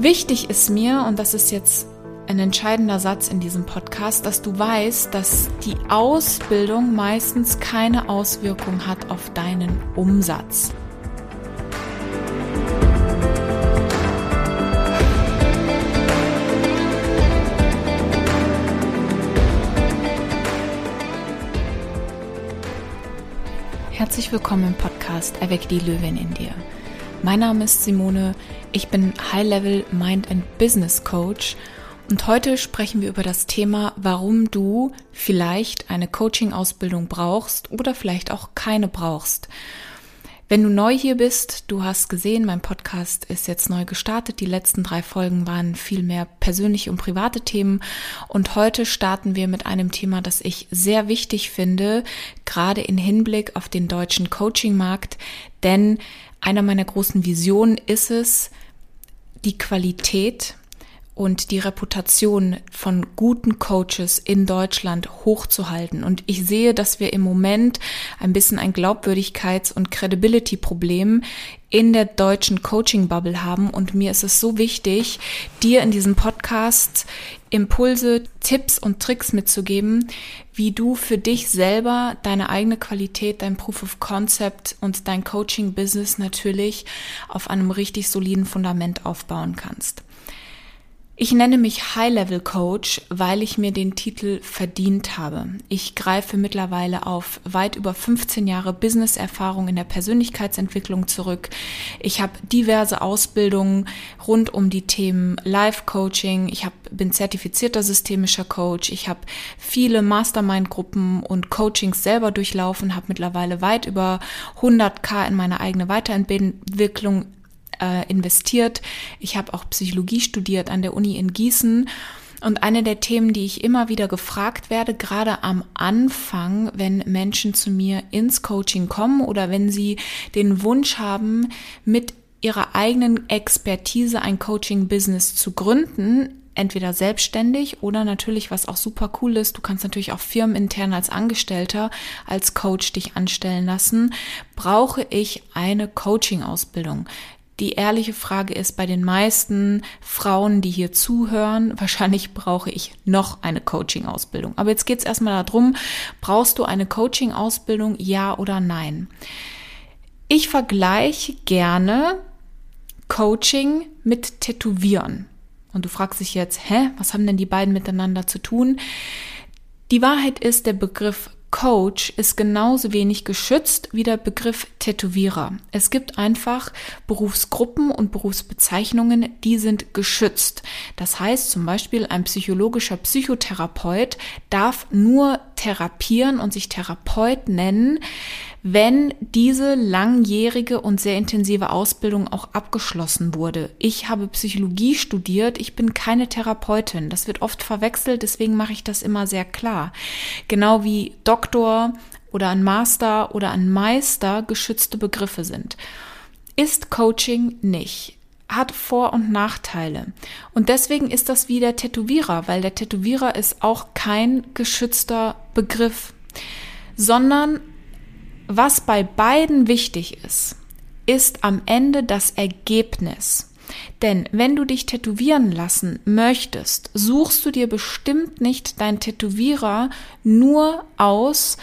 Wichtig ist mir, und das ist jetzt ein entscheidender Satz in diesem Podcast, dass du weißt, dass die Ausbildung meistens keine Auswirkung hat auf deinen Umsatz. Herzlich willkommen im Podcast Erweck die Löwin in dir. Mein Name ist Simone, ich bin High-Level Mind and Business Coach und heute sprechen wir über das Thema, warum du vielleicht eine Coaching-Ausbildung brauchst oder vielleicht auch keine brauchst. Wenn du neu hier bist, du hast gesehen, mein Podcast ist jetzt neu gestartet. Die letzten drei Folgen waren viel mehr persönliche und private Themen. Und heute starten wir mit einem Thema, das ich sehr wichtig finde, gerade in Hinblick auf den deutschen Coaching-Markt. Denn einer meiner großen Visionen ist es, die Qualität und die Reputation von guten Coaches in Deutschland hochzuhalten. Und ich sehe, dass wir im Moment ein bisschen ein Glaubwürdigkeits- und Credibility-Problem in der deutschen Coaching-Bubble haben. Und mir ist es so wichtig, dir in diesem Podcast Impulse, Tipps und Tricks mitzugeben, wie du für dich selber deine eigene Qualität, dein Proof of Concept und dein Coaching-Business natürlich auf einem richtig soliden Fundament aufbauen kannst. Ich nenne mich High-Level Coach, weil ich mir den Titel verdient habe. Ich greife mittlerweile auf weit über 15 Jahre Business-Erfahrung in der Persönlichkeitsentwicklung zurück. Ich habe diverse Ausbildungen rund um die Themen Life-Coaching. Ich hab, bin zertifizierter systemischer Coach. Ich habe viele Mastermind-Gruppen und Coachings selber durchlaufen, habe mittlerweile weit über 100k in meine eigene Weiterentwicklung äh, investiert. Ich habe auch Psychologie studiert an der Uni in Gießen. Und eine der Themen, die ich immer wieder gefragt werde, gerade am Anfang, wenn Menschen zu mir ins Coaching kommen oder wenn sie den Wunsch haben, mit ihrer eigenen Expertise ein Coaching-Business zu gründen, entweder selbstständig oder natürlich, was auch super cool ist, du kannst natürlich auch firmenintern als Angestellter, als Coach dich anstellen lassen, brauche ich eine Coaching-Ausbildung. Die ehrliche Frage ist bei den meisten Frauen, die hier zuhören, wahrscheinlich brauche ich noch eine Coaching-Ausbildung. Aber jetzt geht es erstmal darum, brauchst du eine Coaching-Ausbildung, ja oder nein? Ich vergleiche gerne Coaching mit Tätowieren. Und du fragst dich jetzt, hä, was haben denn die beiden miteinander zu tun? Die Wahrheit ist, der Begriff Coach ist genauso wenig geschützt wie der Begriff Tätowierer. Es gibt einfach Berufsgruppen und Berufsbezeichnungen, die sind geschützt. Das heißt zum Beispiel, ein psychologischer Psychotherapeut darf nur therapieren und sich Therapeut nennen, wenn diese langjährige und sehr intensive Ausbildung auch abgeschlossen wurde. Ich habe Psychologie studiert, ich bin keine Therapeutin. Das wird oft verwechselt, deswegen mache ich das immer sehr klar. Genau wie Doktor oder ein Master oder ein Meister geschützte Begriffe sind. Ist Coaching nicht hat Vor- und Nachteile. Und deswegen ist das wie der Tätowierer, weil der Tätowierer ist auch kein geschützter Begriff, sondern was bei beiden wichtig ist, ist am Ende das Ergebnis. Denn wenn du dich tätowieren lassen möchtest, suchst du dir bestimmt nicht deinen Tätowierer nur aus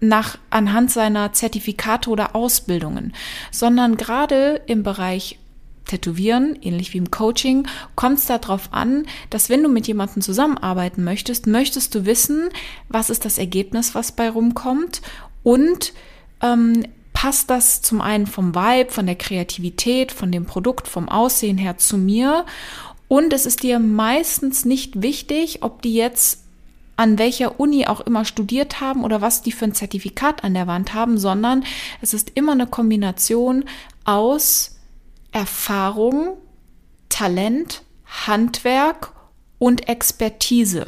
nach anhand seiner Zertifikate oder Ausbildungen, sondern gerade im Bereich Tätowieren, ähnlich wie im Coaching, kommt es darauf an, dass wenn du mit jemandem zusammenarbeiten möchtest, möchtest du wissen, was ist das Ergebnis, was bei rumkommt und ähm, passt das zum einen vom Vibe, von der Kreativität, von dem Produkt, vom Aussehen her zu mir. Und es ist dir meistens nicht wichtig, ob die jetzt an welcher Uni auch immer studiert haben oder was die für ein Zertifikat an der Wand haben, sondern es ist immer eine Kombination aus Erfahrung, Talent, Handwerk und Expertise.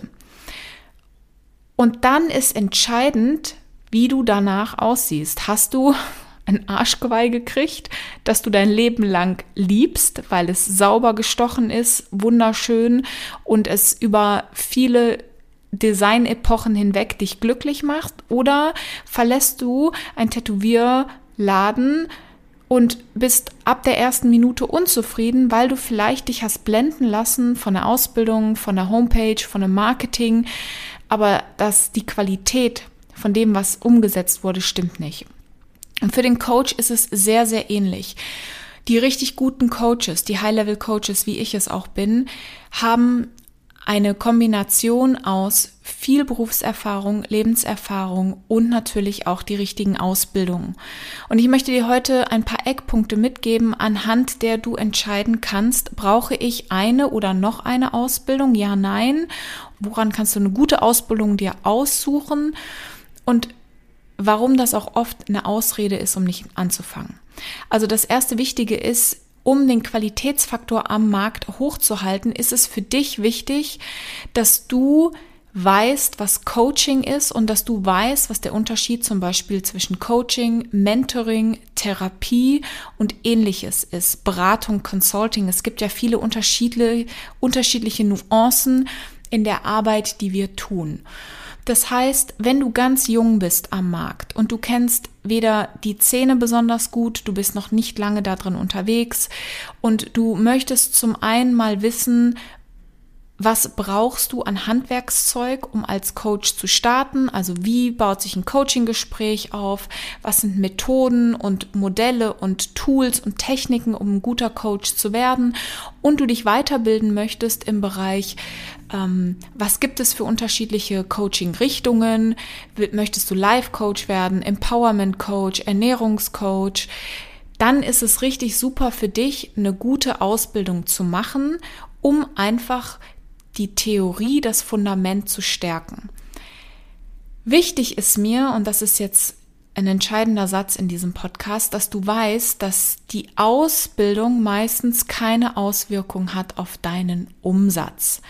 Und dann ist entscheidend, wie du danach aussiehst. Hast du ein Arschgeweih gekriegt, dass du dein Leben lang liebst, weil es sauber gestochen ist, wunderschön und es über viele Design-Epochen hinweg dich glücklich macht? Oder verlässt du ein Tätowierladen und bist ab der ersten Minute unzufrieden, weil du vielleicht dich hast blenden lassen von der Ausbildung, von der Homepage, von dem Marketing, aber dass die Qualität von dem, was umgesetzt wurde, stimmt nicht. Und für den Coach ist es sehr, sehr ähnlich. Die richtig guten Coaches, die High-Level-Coaches, wie ich es auch bin, haben eine Kombination aus viel Berufserfahrung, Lebenserfahrung und natürlich auch die richtigen Ausbildungen. Und ich möchte dir heute ein paar Eckpunkte mitgeben, anhand der du entscheiden kannst, brauche ich eine oder noch eine Ausbildung? Ja, nein. Woran kannst du eine gute Ausbildung dir aussuchen? Und warum das auch oft eine Ausrede ist, um nicht anzufangen. Also das erste Wichtige ist, um den Qualitätsfaktor am Markt hochzuhalten, ist es für dich wichtig, dass du weißt, was Coaching ist und dass du weißt, was der Unterschied zum Beispiel zwischen Coaching, Mentoring, Therapie und ähnliches ist. Beratung, Consulting. Es gibt ja viele unterschiedliche, unterschiedliche Nuancen in der Arbeit, die wir tun. Das heißt, wenn du ganz jung bist am Markt und du kennst weder die Szene besonders gut, du bist noch nicht lange da drin unterwegs und du möchtest zum einen mal wissen, was brauchst du an Handwerkszeug, um als Coach zu starten? Also wie baut sich ein Coaching-Gespräch auf? Was sind Methoden und Modelle und Tools und Techniken, um ein guter Coach zu werden? Und du dich weiterbilden möchtest im Bereich, was gibt es für unterschiedliche Coaching-Richtungen? Möchtest du Life-Coach werden, Empowerment-Coach, Ernährungscoach? Dann ist es richtig super für dich, eine gute Ausbildung zu machen, um einfach die Theorie, das Fundament zu stärken. Wichtig ist mir, und das ist jetzt ein entscheidender Satz in diesem Podcast, dass du weißt, dass die Ausbildung meistens keine Auswirkung hat auf deinen Umsatz.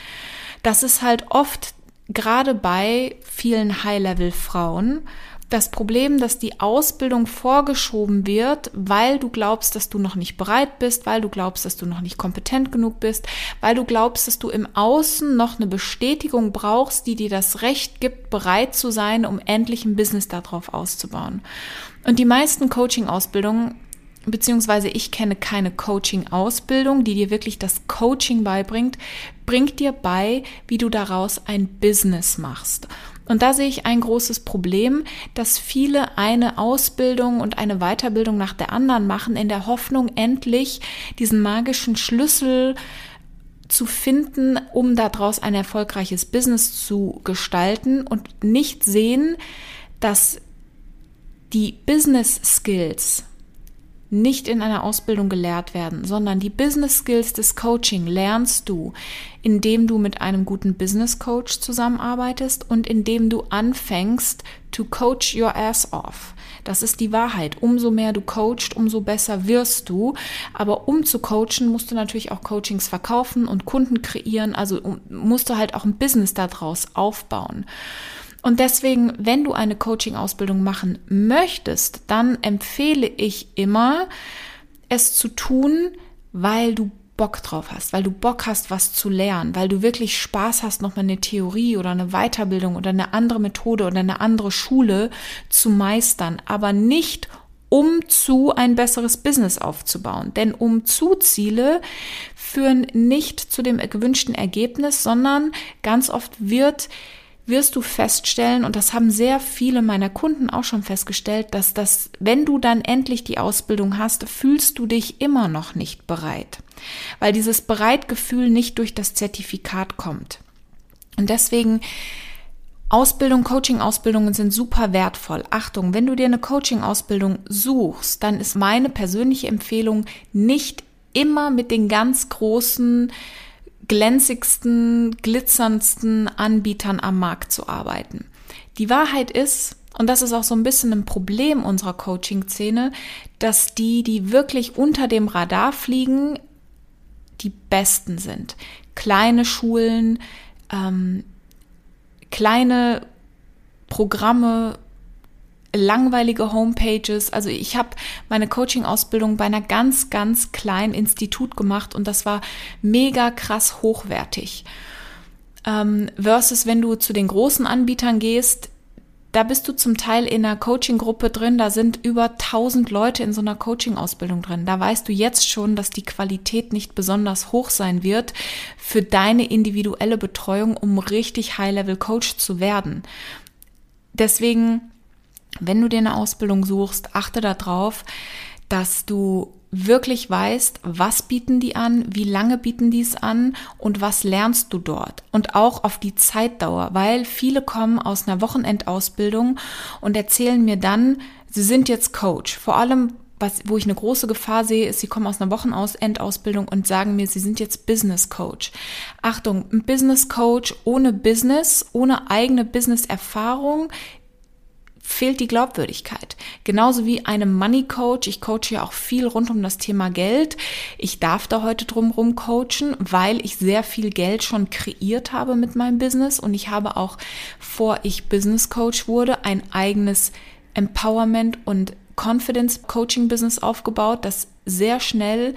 Das ist halt oft gerade bei vielen High-Level-Frauen das Problem, dass die Ausbildung vorgeschoben wird, weil du glaubst, dass du noch nicht bereit bist, weil du glaubst, dass du noch nicht kompetent genug bist, weil du glaubst, dass du im Außen noch eine Bestätigung brauchst, die dir das Recht gibt, bereit zu sein, um endlich ein Business darauf auszubauen. Und die meisten Coaching-Ausbildungen beziehungsweise ich kenne keine Coaching-Ausbildung, die dir wirklich das Coaching beibringt, bringt dir bei, wie du daraus ein Business machst. Und da sehe ich ein großes Problem, dass viele eine Ausbildung und eine Weiterbildung nach der anderen machen, in der Hoffnung, endlich diesen magischen Schlüssel zu finden, um daraus ein erfolgreiches Business zu gestalten und nicht sehen, dass die Business Skills nicht in einer Ausbildung gelehrt werden, sondern die Business Skills des Coaching lernst du, indem du mit einem guten Business Coach zusammenarbeitest und indem du anfängst to coach your ass off. Das ist die Wahrheit. Umso mehr du coachst, umso besser wirst du. Aber um zu coachen, musst du natürlich auch Coachings verkaufen und Kunden kreieren. Also musst du halt auch ein Business daraus aufbauen. Und deswegen, wenn du eine Coaching-Ausbildung machen möchtest, dann empfehle ich immer, es zu tun, weil du Bock drauf hast, weil du Bock hast, was zu lernen, weil du wirklich Spaß hast, nochmal eine Theorie oder eine Weiterbildung oder eine andere Methode oder eine andere Schule zu meistern, aber nicht um zu ein besseres Business aufzubauen. Denn um zu Ziele führen nicht zu dem gewünschten Ergebnis, sondern ganz oft wird wirst du feststellen, und das haben sehr viele meiner Kunden auch schon festgestellt, dass das, wenn du dann endlich die Ausbildung hast, fühlst du dich immer noch nicht bereit, weil dieses Bereitgefühl nicht durch das Zertifikat kommt. Und deswegen Ausbildung, Coaching-Ausbildungen sind super wertvoll. Achtung, wenn du dir eine Coaching-Ausbildung suchst, dann ist meine persönliche Empfehlung nicht immer mit den ganz großen glänzigsten, glitzerndsten Anbietern am Markt zu arbeiten. Die Wahrheit ist, und das ist auch so ein bisschen ein Problem unserer Coaching-Szene, dass die, die wirklich unter dem Radar fliegen, die besten sind. Kleine Schulen, ähm, kleine Programme, langweilige Homepages. Also ich habe meine Coaching-Ausbildung bei einer ganz, ganz kleinen Institut gemacht und das war mega krass hochwertig. Ähm, versus wenn du zu den großen Anbietern gehst, da bist du zum Teil in einer Coaching-Gruppe drin, da sind über 1000 Leute in so einer Coaching-Ausbildung drin. Da weißt du jetzt schon, dass die Qualität nicht besonders hoch sein wird für deine individuelle Betreuung, um richtig High-Level-Coach zu werden. Deswegen, wenn du dir eine Ausbildung suchst, achte darauf, dass du wirklich weißt, was bieten die an, wie lange bieten die es an und was lernst du dort. Und auch auf die Zeitdauer, weil viele kommen aus einer Wochenendausbildung und erzählen mir dann, sie sind jetzt Coach. Vor allem, was, wo ich eine große Gefahr sehe, ist, sie kommen aus einer Wochenendausbildung und sagen mir, sie sind jetzt Business Coach. Achtung, ein Business Coach ohne Business, ohne eigene Business-Erfahrung fehlt die Glaubwürdigkeit. Genauso wie einem Money Coach. Ich coache ja auch viel rund um das Thema Geld. Ich darf da heute drumherum coachen, weil ich sehr viel Geld schon kreiert habe mit meinem Business und ich habe auch, vor ich Business Coach wurde, ein eigenes Empowerment und Confidence Coaching Business aufgebaut, das sehr schnell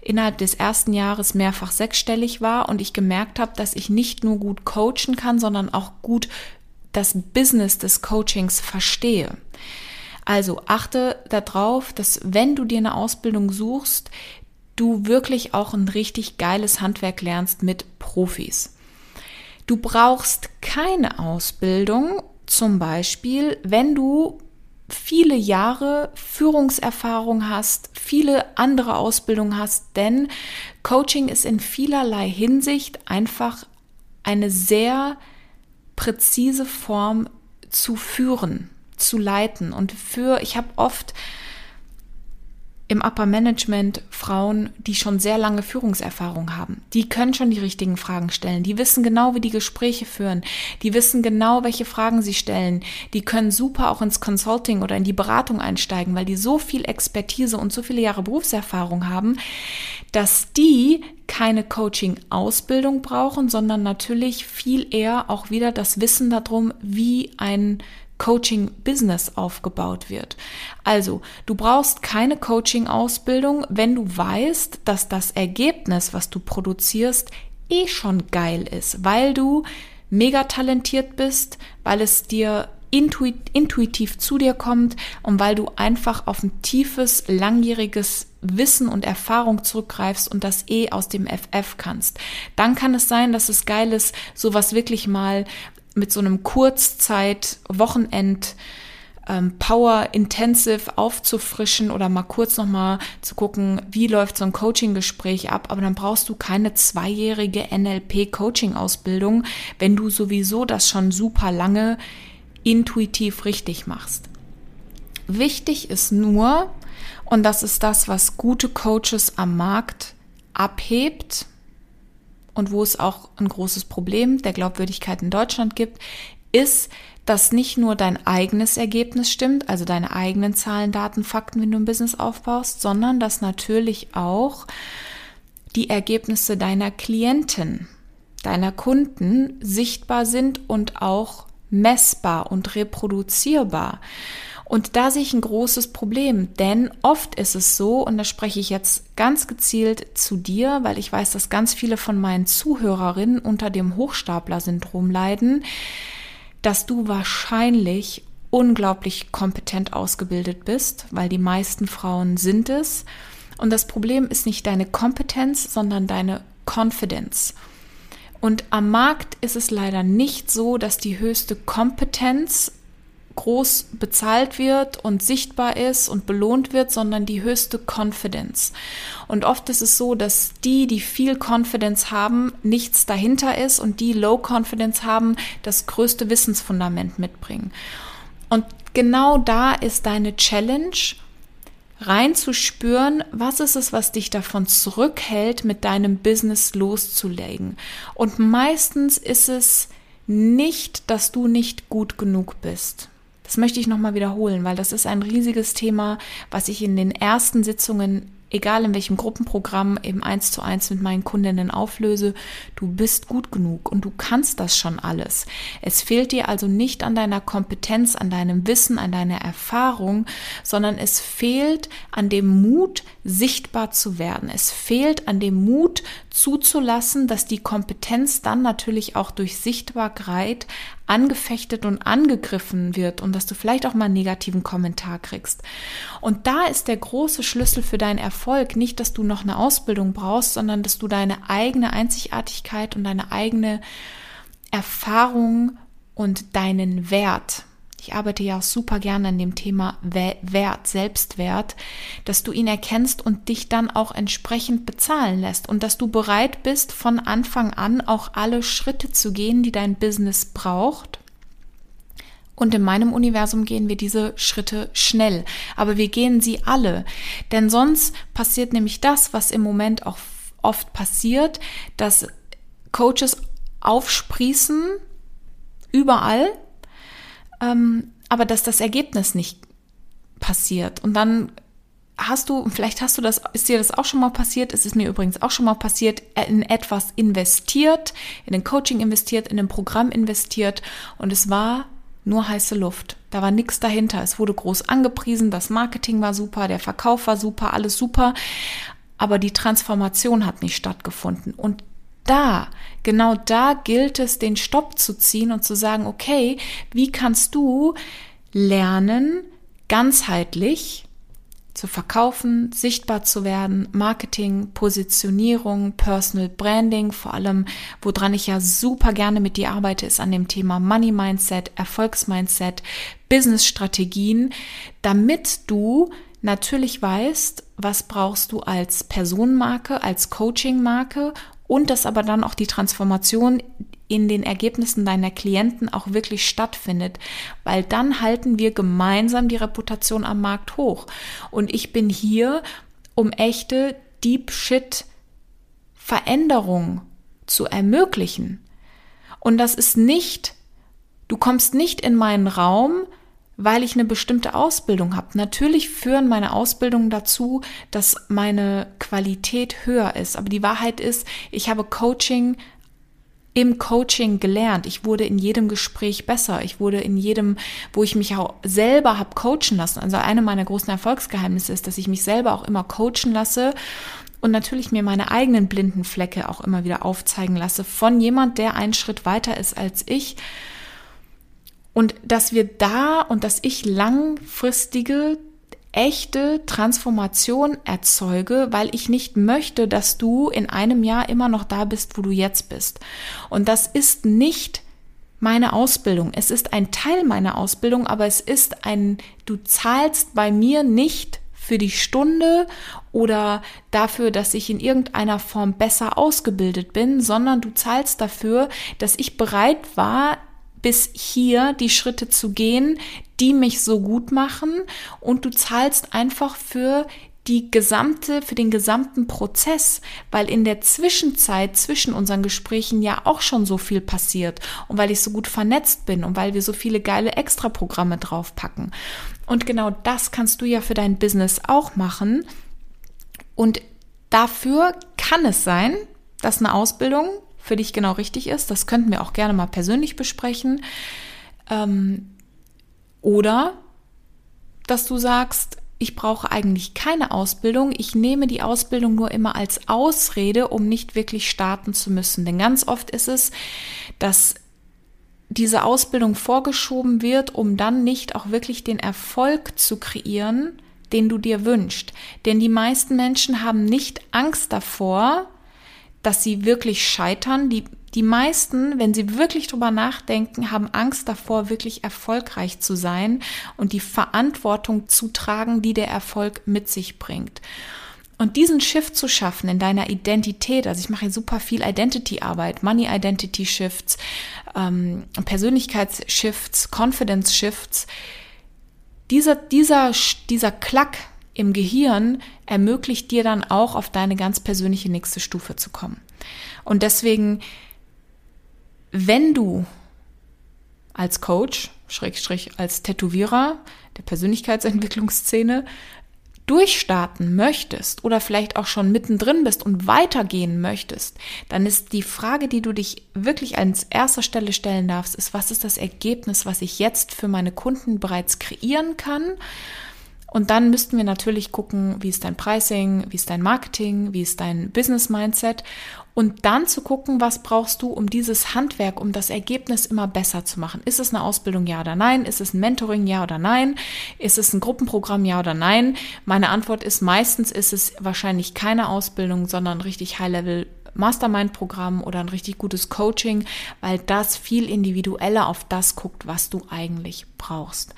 innerhalb des ersten Jahres mehrfach sechsstellig war und ich gemerkt habe, dass ich nicht nur gut coachen kann, sondern auch gut das Business des Coachings verstehe. Also achte darauf, dass wenn du dir eine Ausbildung suchst, du wirklich auch ein richtig geiles Handwerk lernst mit Profis. Du brauchst keine Ausbildung, zum Beispiel, wenn du viele Jahre Führungserfahrung hast, viele andere Ausbildungen hast, denn Coaching ist in vielerlei Hinsicht einfach eine sehr präzise Form zu führen, zu leiten. Und für, ich habe oft im Upper Management Frauen, die schon sehr lange Führungserfahrung haben. Die können schon die richtigen Fragen stellen. Die wissen genau, wie die Gespräche führen. Die wissen genau, welche Fragen sie stellen. Die können super auch ins Consulting oder in die Beratung einsteigen, weil die so viel Expertise und so viele Jahre Berufserfahrung haben, dass die keine Coaching-Ausbildung brauchen, sondern natürlich viel eher auch wieder das Wissen darum, wie ein Coaching-Business aufgebaut wird. Also, du brauchst keine Coaching-Ausbildung, wenn du weißt, dass das Ergebnis, was du produzierst, eh schon geil ist, weil du mega talentiert bist, weil es dir intuit, intuitiv zu dir kommt und weil du einfach auf ein tiefes, langjähriges Wissen und Erfahrung zurückgreifst und das eh aus dem FF kannst. Dann kann es sein, dass es geil ist, sowas wirklich mal mit so einem Kurzzeit-Wochenend ähm, Power Intensive aufzufrischen oder mal kurz nochmal zu gucken, wie läuft so ein Coaching-Gespräch ab. Aber dann brauchst du keine zweijährige NLP-Coaching-Ausbildung, wenn du sowieso das schon super lange intuitiv richtig machst. Wichtig ist nur, und das ist das, was gute Coaches am Markt abhebt, und wo es auch ein großes Problem der Glaubwürdigkeit in Deutschland gibt, ist, dass nicht nur dein eigenes Ergebnis stimmt, also deine eigenen Zahlen, Daten, Fakten, wenn du ein Business aufbaust, sondern dass natürlich auch die Ergebnisse deiner Klienten, deiner Kunden sichtbar sind und auch messbar und reproduzierbar. Und da sehe ich ein großes Problem, denn oft ist es so, und da spreche ich jetzt ganz gezielt zu dir, weil ich weiß, dass ganz viele von meinen Zuhörerinnen unter dem Hochstapler-Syndrom leiden, dass du wahrscheinlich unglaublich kompetent ausgebildet bist, weil die meisten Frauen sind es. Und das Problem ist nicht deine Kompetenz, sondern deine Confidence. Und am Markt ist es leider nicht so, dass die höchste Kompetenz groß bezahlt wird und sichtbar ist und belohnt wird, sondern die höchste Confidence. Und oft ist es so, dass die, die viel Confidence haben, nichts dahinter ist und die Low Confidence haben, das größte Wissensfundament mitbringen. Und genau da ist deine Challenge, reinzuspüren, was ist es, was dich davon zurückhält, mit deinem Business loszulegen. Und meistens ist es nicht, dass du nicht gut genug bist. Das möchte ich nochmal wiederholen, weil das ist ein riesiges Thema, was ich in den ersten Sitzungen egal in welchem Gruppenprogramm, eben eins zu eins mit meinen Kundinnen auflöse, du bist gut genug und du kannst das schon alles. Es fehlt dir also nicht an deiner Kompetenz, an deinem Wissen, an deiner Erfahrung, sondern es fehlt an dem Mut, sichtbar zu werden. Es fehlt an dem Mut zuzulassen, dass die Kompetenz dann natürlich auch durch Sichtbarkeit angefechtet und angegriffen wird und dass du vielleicht auch mal einen negativen Kommentar kriegst. Und da ist der große Schlüssel für deinen Erfolg nicht, dass du noch eine Ausbildung brauchst, sondern dass du deine eigene Einzigartigkeit und deine eigene Erfahrung und deinen Wert ich arbeite ja auch super gerne an dem Thema Wert, Selbstwert, dass du ihn erkennst und dich dann auch entsprechend bezahlen lässt und dass du bereit bist, von Anfang an auch alle Schritte zu gehen, die dein Business braucht. Und in meinem Universum gehen wir diese Schritte schnell, aber wir gehen sie alle. Denn sonst passiert nämlich das, was im Moment auch oft passiert, dass Coaches aufsprießen überall ähm, aber dass das Ergebnis nicht passiert. Und dann hast du, vielleicht hast du das, ist dir das auch schon mal passiert, es ist mir übrigens auch schon mal passiert, in etwas investiert, in ein Coaching investiert, in ein Programm investiert und es war nur heiße Luft. Da war nichts dahinter. Es wurde groß angepriesen, das Marketing war super, der Verkauf war super, alles super, aber die Transformation hat nicht stattgefunden. Und da, genau da gilt es, den Stopp zu ziehen und zu sagen, okay, wie kannst du lernen, ganzheitlich zu verkaufen, sichtbar zu werden, Marketing, Positionierung, Personal Branding, vor allem, woran ich ja super gerne mit dir arbeite, ist an dem Thema Money Mindset, Erfolgsmindset, Business Strategien, damit du natürlich weißt, was brauchst du als Personenmarke, als Coachingmarke und dass aber dann auch die Transformation in den Ergebnissen deiner Klienten auch wirklich stattfindet, weil dann halten wir gemeinsam die Reputation am Markt hoch. Und ich bin hier, um echte Deep Shit Veränderung zu ermöglichen. Und das ist nicht, du kommst nicht in meinen Raum, weil ich eine bestimmte Ausbildung habe. Natürlich führen meine Ausbildungen dazu, dass meine Qualität höher ist. Aber die Wahrheit ist, ich habe Coaching im Coaching gelernt. Ich wurde in jedem Gespräch besser. Ich wurde in jedem, wo ich mich auch selber habe coachen lassen. Also eine meiner großen Erfolgsgeheimnisse ist, dass ich mich selber auch immer coachen lasse und natürlich mir meine eigenen blinden Flecke auch immer wieder aufzeigen lasse von jemand, der einen Schritt weiter ist als ich und dass wir da und dass ich langfristige, echte Transformation erzeuge, weil ich nicht möchte, dass du in einem Jahr immer noch da bist, wo du jetzt bist. Und das ist nicht meine Ausbildung. Es ist ein Teil meiner Ausbildung, aber es ist ein, du zahlst bei mir nicht für die Stunde oder dafür, dass ich in irgendeiner Form besser ausgebildet bin, sondern du zahlst dafür, dass ich bereit war, bis hier die Schritte zu gehen, die mich so gut machen und du zahlst einfach für die gesamte, für den gesamten Prozess, weil in der Zwischenzeit zwischen unseren Gesprächen ja auch schon so viel passiert und weil ich so gut vernetzt bin und weil wir so viele geile Extraprogramme draufpacken. Und genau das kannst du ja für dein Business auch machen. Und dafür kann es sein, dass eine Ausbildung für dich genau richtig ist. Das könnten wir auch gerne mal persönlich besprechen. Ähm, oder dass du sagst, ich brauche eigentlich keine Ausbildung. Ich nehme die Ausbildung nur immer als Ausrede, um nicht wirklich starten zu müssen. Denn ganz oft ist es, dass diese Ausbildung vorgeschoben wird, um dann nicht auch wirklich den Erfolg zu kreieren, den du dir wünschst. Denn die meisten Menschen haben nicht Angst davor, dass sie wirklich scheitern. Die, die meisten, wenn sie wirklich drüber nachdenken, haben Angst davor, wirklich erfolgreich zu sein und die Verantwortung zu tragen, die der Erfolg mit sich bringt. Und diesen Shift zu schaffen in deiner Identität, also ich mache super viel Identity-Arbeit, Money Identity Shifts, ähm, Persönlichkeitsshifts, Confidence Shifts, dieser, dieser, dieser Klack, im Gehirn ermöglicht dir dann auch auf deine ganz persönliche nächste Stufe zu kommen. Und deswegen, wenn du als Coach, Schrägstrich als Tätowierer der Persönlichkeitsentwicklungsszene durchstarten möchtest oder vielleicht auch schon mittendrin bist und weitergehen möchtest, dann ist die Frage, die du dich wirklich als erster Stelle stellen darfst, ist, was ist das Ergebnis, was ich jetzt für meine Kunden bereits kreieren kann? Und dann müssten wir natürlich gucken, wie ist dein Pricing, wie ist dein Marketing, wie ist dein Business Mindset und dann zu gucken, was brauchst du, um dieses Handwerk, um das Ergebnis immer besser zu machen. Ist es eine Ausbildung, ja oder nein? Ist es ein Mentoring, ja oder nein? Ist es ein Gruppenprogramm, ja oder nein? Meine Antwort ist, meistens ist es wahrscheinlich keine Ausbildung, sondern richtig High-Level Mastermind-Programm oder ein richtig gutes Coaching, weil das viel individueller auf das guckt, was du eigentlich brauchst.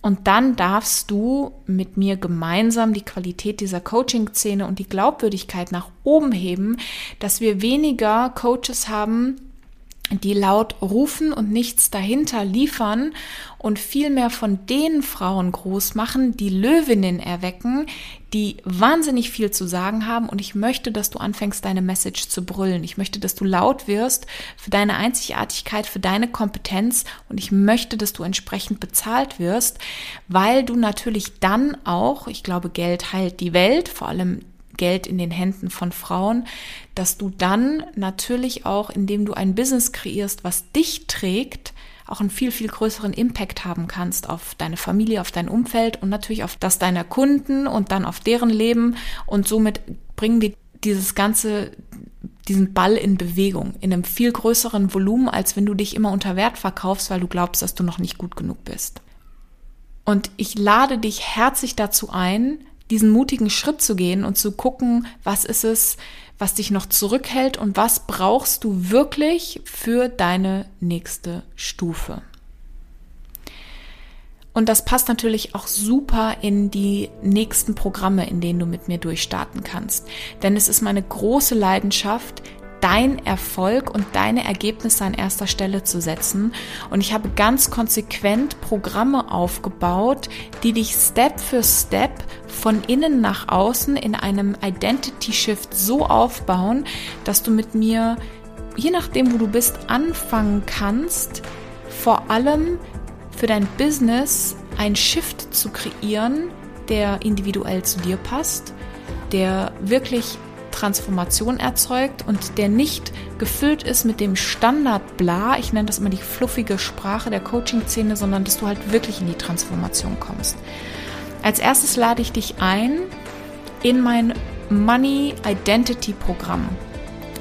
Und dann darfst du mit mir gemeinsam die Qualität dieser Coaching-Szene und die Glaubwürdigkeit nach oben heben, dass wir weniger Coaches haben, die laut rufen und nichts dahinter liefern und viel mehr von den Frauen groß machen, die Löwinnen erwecken, die wahnsinnig viel zu sagen haben und ich möchte, dass du anfängst, deine Message zu brüllen. Ich möchte, dass du laut wirst für deine Einzigartigkeit, für deine Kompetenz und ich möchte, dass du entsprechend bezahlt wirst, weil du natürlich dann auch, ich glaube, Geld heilt die Welt, vor allem Geld in den Händen von Frauen, dass du dann natürlich auch, indem du ein Business kreierst, was dich trägt, auch einen viel, viel größeren Impact haben kannst auf deine Familie, auf dein Umfeld und natürlich auf das deiner Kunden und dann auf deren Leben. Und somit bringen wir dieses ganze, diesen Ball in Bewegung, in einem viel größeren Volumen, als wenn du dich immer unter Wert verkaufst, weil du glaubst, dass du noch nicht gut genug bist. Und ich lade dich herzlich dazu ein, diesen mutigen Schritt zu gehen und zu gucken, was ist es, was dich noch zurückhält und was brauchst du wirklich für deine nächste Stufe. Und das passt natürlich auch super in die nächsten Programme, in denen du mit mir durchstarten kannst. Denn es ist meine große Leidenschaft, dein Erfolg und deine Ergebnisse an erster Stelle zu setzen. Und ich habe ganz konsequent Programme aufgebaut, die dich Step für Step von innen nach außen in einem Identity Shift so aufbauen, dass du mit mir, je nachdem, wo du bist, anfangen kannst, vor allem für dein Business ein Shift zu kreieren, der individuell zu dir passt, der wirklich Transformation erzeugt und der nicht gefüllt ist mit dem Standard bla, ich nenne das immer die fluffige Sprache der Coaching-Szene, sondern dass du halt wirklich in die Transformation kommst. Als erstes lade ich dich ein in mein Money Identity Programm.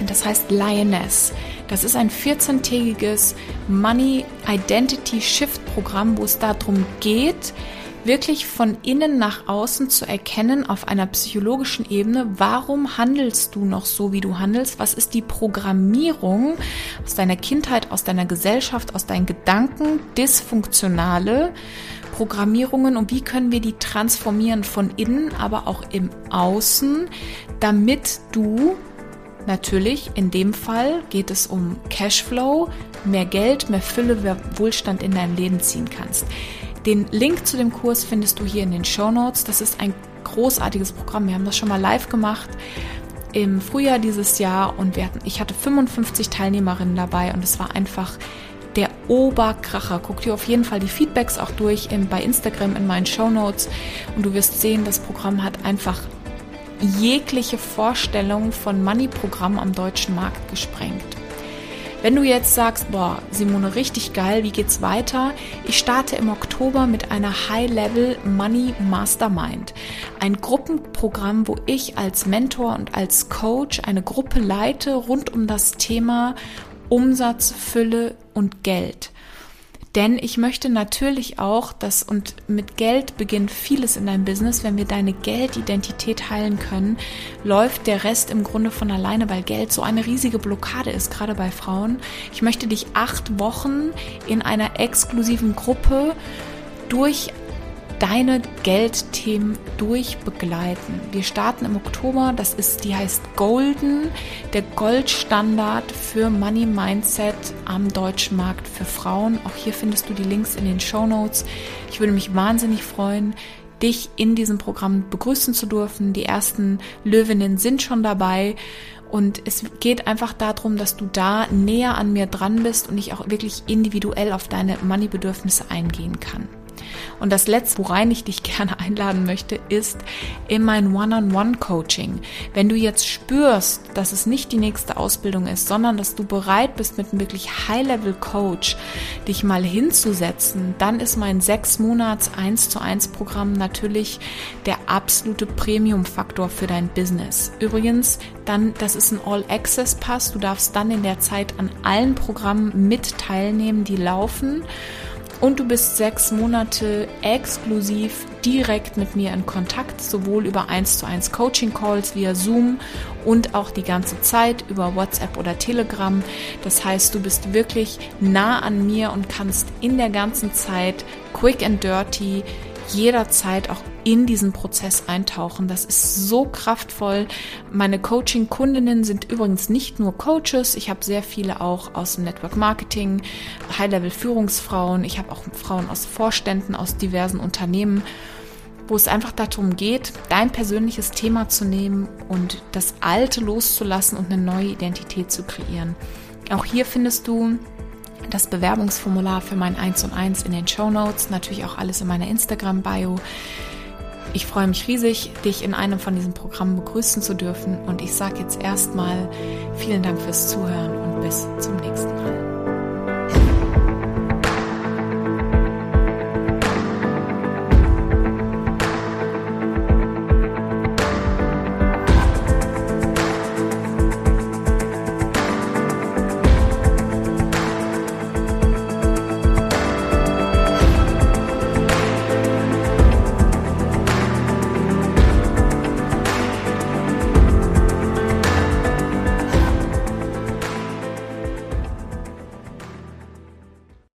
Das heißt Lioness. Das ist ein 14-tägiges Money Identity Shift Programm, wo es darum geht, wirklich von innen nach außen zu erkennen auf einer psychologischen Ebene, warum handelst du noch so, wie du handelst? Was ist die Programmierung aus deiner Kindheit, aus deiner Gesellschaft, aus deinen Gedanken, dysfunktionale Programmierungen und wie können wir die transformieren von innen, aber auch im Außen, damit du Natürlich, in dem Fall geht es um Cashflow, mehr Geld, mehr Fülle, mehr Wohlstand in dein Leben ziehen kannst. Den Link zu dem Kurs findest du hier in den Show Notes. Das ist ein großartiges Programm. Wir haben das schon mal live gemacht im Frühjahr dieses Jahr und wir hatten, ich hatte 55 Teilnehmerinnen dabei und es war einfach der Oberkracher. Guck dir auf jeden Fall die Feedbacks auch durch in, bei Instagram in meinen Show Notes und du wirst sehen, das Programm hat einfach jegliche Vorstellung von Money-Programm am deutschen Markt gesprengt. Wenn du jetzt sagst, boah, Simone, richtig geil, wie geht's weiter? Ich starte im Oktober mit einer High-Level Money Mastermind. Ein Gruppenprogramm, wo ich als Mentor und als Coach eine Gruppe leite rund um das Thema Umsatz, Fülle und Geld. Denn ich möchte natürlich auch, dass, und mit Geld beginnt vieles in deinem Business, wenn wir deine Geldidentität heilen können, läuft der Rest im Grunde von alleine, weil Geld so eine riesige Blockade ist, gerade bei Frauen. Ich möchte dich acht Wochen in einer exklusiven Gruppe durch deine Geldthemen durchbegleiten. Wir starten im Oktober, das ist, die heißt Golden, der Goldstandard für Money Mindset am deutschen Markt für Frauen. Auch hier findest du die Links in den Show Notes. Ich würde mich wahnsinnig freuen, dich in diesem Programm begrüßen zu dürfen. Die ersten Löwinnen sind schon dabei. Und es geht einfach darum, dass du da näher an mir dran bist und ich auch wirklich individuell auf deine Money-Bedürfnisse eingehen kann. Und das letzte, worein ich dich gerne einladen möchte, ist in mein One-on-One-Coaching. Wenn du jetzt spürst, dass es nicht die nächste Ausbildung ist, sondern dass du bereit bist, mit einem wirklich High-Level-Coach dich mal hinzusetzen, dann ist mein sechs Monats 1 zu 1 Programm natürlich der absolute Premium-Faktor für dein Business. Übrigens, dann, das ist ein All-Access-Pass. Du darfst dann in der Zeit an allen Programmen mit teilnehmen, die laufen und du bist sechs Monate exklusiv direkt mit mir in Kontakt, sowohl über 1 zu 1 Coaching Calls via Zoom und auch die ganze Zeit über WhatsApp oder Telegram. Das heißt, du bist wirklich nah an mir und kannst in der ganzen Zeit quick and dirty jederzeit auch in diesen Prozess eintauchen. Das ist so kraftvoll. Meine Coaching-Kundinnen sind übrigens nicht nur Coaches. Ich habe sehr viele auch aus dem Network Marketing, High-Level-Führungsfrauen. Ich habe auch Frauen aus Vorständen, aus diversen Unternehmen wo es einfach darum geht, dein persönliches Thema zu nehmen und das Alte loszulassen und eine neue Identität zu kreieren. Auch hier findest du das Bewerbungsformular für mein 1 und 1 in den Show Notes, natürlich auch alles in meiner Instagram-Bio. Ich freue mich riesig, dich in einem von diesen Programmen begrüßen zu dürfen und ich sage jetzt erstmal vielen Dank fürs Zuhören und bis zum nächsten Mal.